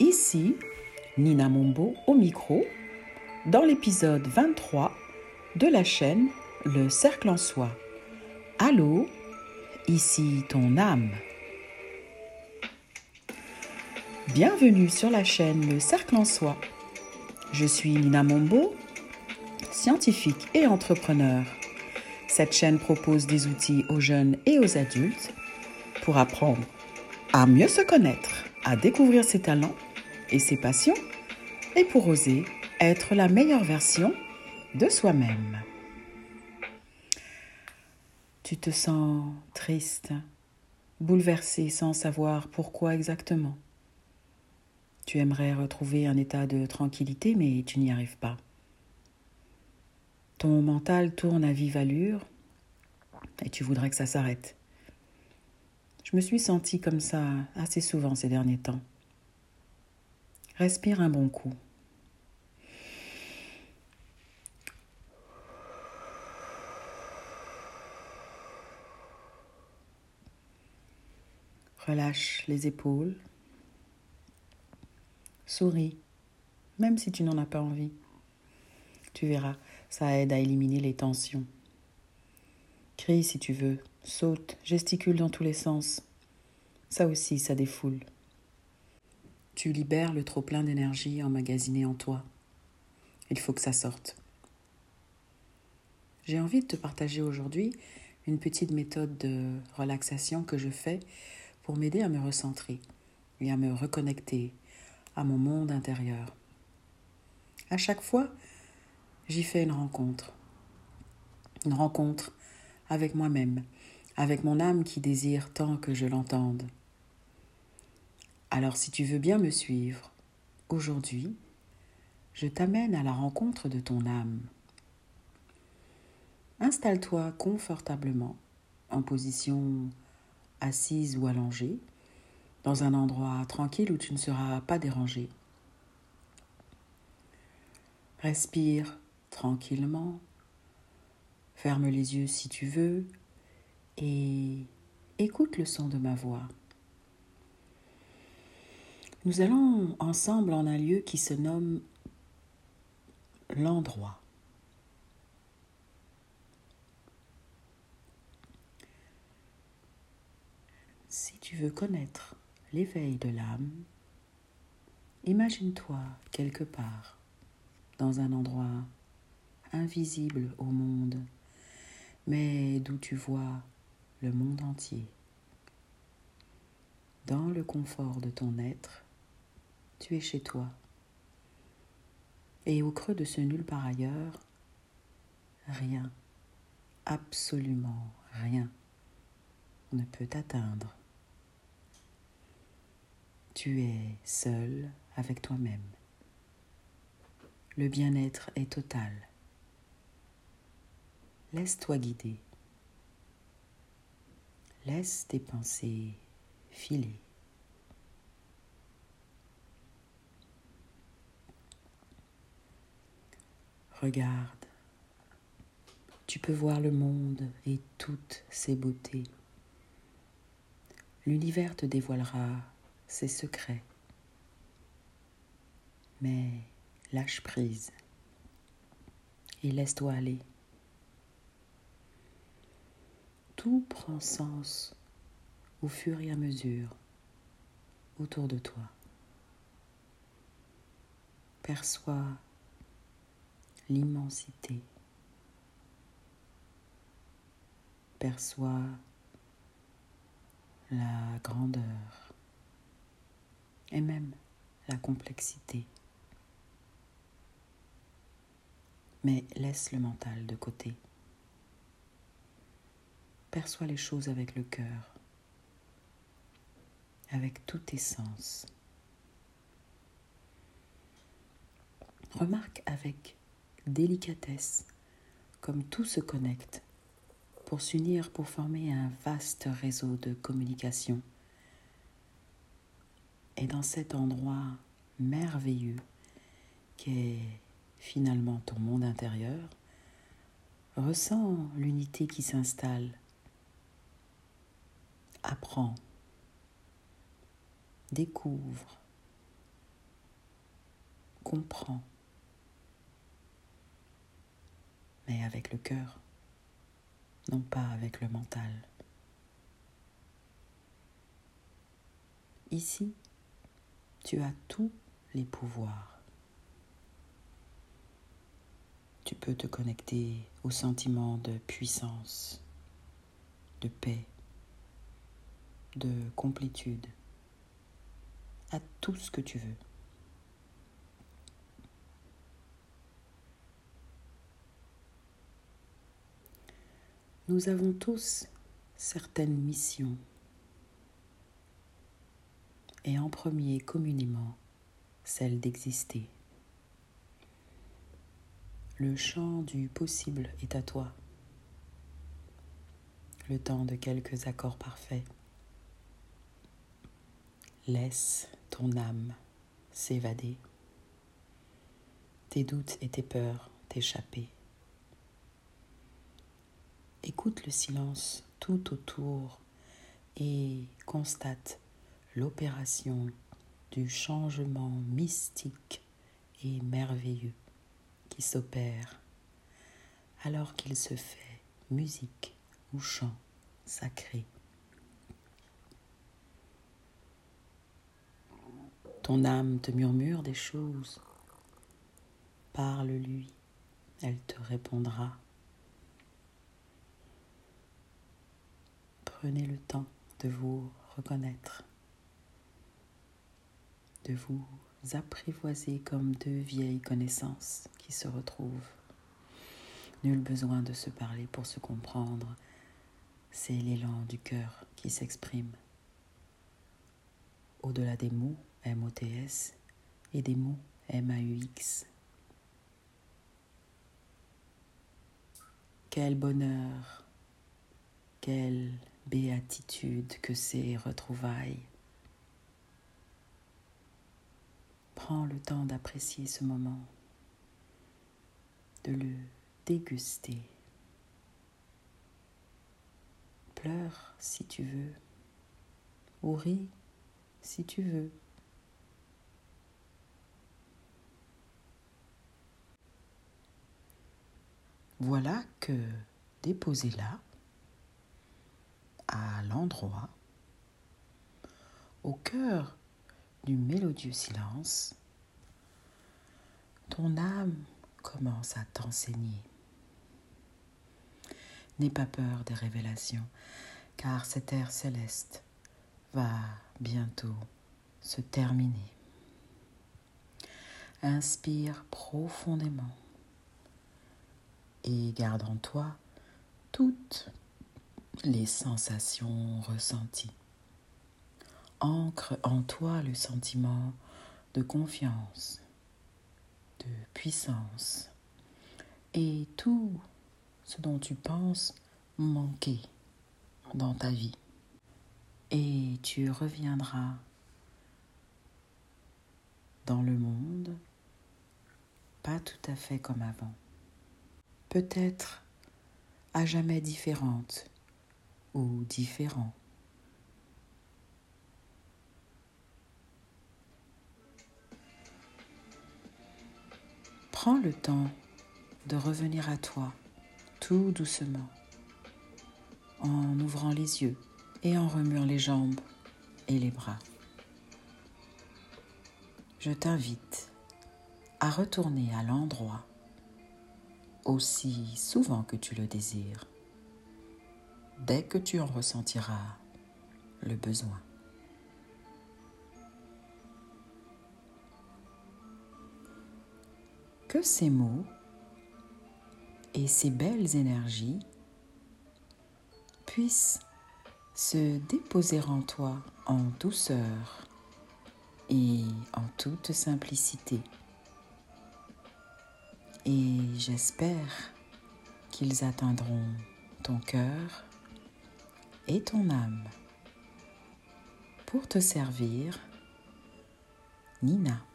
Ici, Nina Mombo au micro, dans l'épisode 23 de la chaîne Le Cercle en Soi. Allô, ici ton âme. Bienvenue sur la chaîne Le Cercle en Soi. Je suis Nina Mombo, scientifique et entrepreneur. Cette chaîne propose des outils aux jeunes et aux adultes pour apprendre à mieux se connaître, à découvrir ses talents et ses passions et pour oser être la meilleure version de soi-même. Tu te sens triste, bouleversé sans savoir pourquoi exactement. Tu aimerais retrouver un état de tranquillité mais tu n'y arrives pas. Ton mental tourne à vive allure et tu voudrais que ça s'arrête. Je me suis sentie comme ça assez souvent ces derniers temps. Respire un bon coup. Relâche les épaules. Souris, même si tu n'en as pas envie. Tu verras, ça aide à éliminer les tensions. Crie si tu veux, saute, gesticule dans tous les sens. Ça aussi, ça défoule. Tu libères le trop-plein d'énergie emmagasiné en toi. Il faut que ça sorte. J'ai envie de te partager aujourd'hui une petite méthode de relaxation que je fais pour m'aider à me recentrer et à me reconnecter à mon monde intérieur. À chaque fois, j'y fais une rencontre. Une rencontre avec moi-même, avec mon âme qui désire tant que je l'entende. Alors si tu veux bien me suivre, aujourd'hui, je t'amène à la rencontre de ton âme. Installe-toi confortablement en position assise ou allongée, dans un endroit tranquille où tu ne seras pas dérangé. Respire tranquillement Ferme les yeux si tu veux et écoute le son de ma voix. Nous allons ensemble en un lieu qui se nomme l'endroit. Si tu veux connaître l'éveil de l'âme, imagine-toi quelque part dans un endroit invisible au monde mais d'où tu vois le monde entier. Dans le confort de ton être, tu es chez toi. Et au creux de ce nul par ailleurs, rien, absolument rien, ne peut t'atteindre. Tu es seul avec toi-même. Le bien-être est total. Laisse-toi guider. Laisse tes pensées filer. Regarde, tu peux voir le monde et toutes ses beautés. L'univers te dévoilera ses secrets. Mais lâche prise et laisse-toi aller tout prend sens au fur et à mesure autour de toi. Perçois l'immensité. Perçois la grandeur et même la complexité. Mais laisse le mental de côté. Perçois les choses avec le cœur, avec tous tes sens. Remarque avec délicatesse comme tout se connecte pour s'unir, pour former un vaste réseau de communication. Et dans cet endroit merveilleux qu'est finalement ton monde intérieur, ressens l'unité qui s'installe. Apprends, découvre, comprends, mais avec le cœur, non pas avec le mental. Ici, tu as tous les pouvoirs. Tu peux te connecter au sentiment de puissance, de paix, de complétude, à tout ce que tu veux. Nous avons tous certaines missions et en premier communément celle d'exister. Le champ du possible est à toi. Le temps de quelques accords parfaits. Laisse ton âme s'évader, tes doutes et tes peurs t'échapper. Écoute le silence tout autour et constate l'opération du changement mystique et merveilleux qui s'opère alors qu'il se fait musique ou chant sacré. Ton âme te murmure des choses. Parle-lui, elle te répondra. Prenez le temps de vous reconnaître, de vous apprivoiser comme deux vieilles connaissances qui se retrouvent. Nul besoin de se parler pour se comprendre, c'est l'élan du cœur qui s'exprime. Au-delà des mots M-O-T-S et des mots M-A-U-X. Quel bonheur, quelle béatitude que ces retrouvailles. Prends le temps d'apprécier ce moment, de le déguster. Pleure si tu veux, ou ris si tu veux. Voilà que déposé là, l'endroit, au cœur du mélodieux silence, ton âme commence à t'enseigner. N'aie pas peur des révélations, car cet air céleste va bientôt se terminer. Inspire profondément et garde en toi toutes les sensations ressenties. Ancre en toi le sentiment de confiance, de puissance et tout ce dont tu penses manquer dans ta vie. Et tu reviendras dans le monde pas tout à fait comme avant. Peut-être à jamais différente ou différent. Prends le temps de revenir à toi tout doucement en ouvrant les yeux et en remuant les jambes et les bras. Je t'invite à retourner à l'endroit aussi souvent que tu le désires, dès que tu en ressentiras le besoin. Que ces mots et ces belles énergies puissent se déposer en toi en douceur et en toute simplicité. Et j'espère qu'ils atteindront ton cœur et ton âme pour te servir, Nina.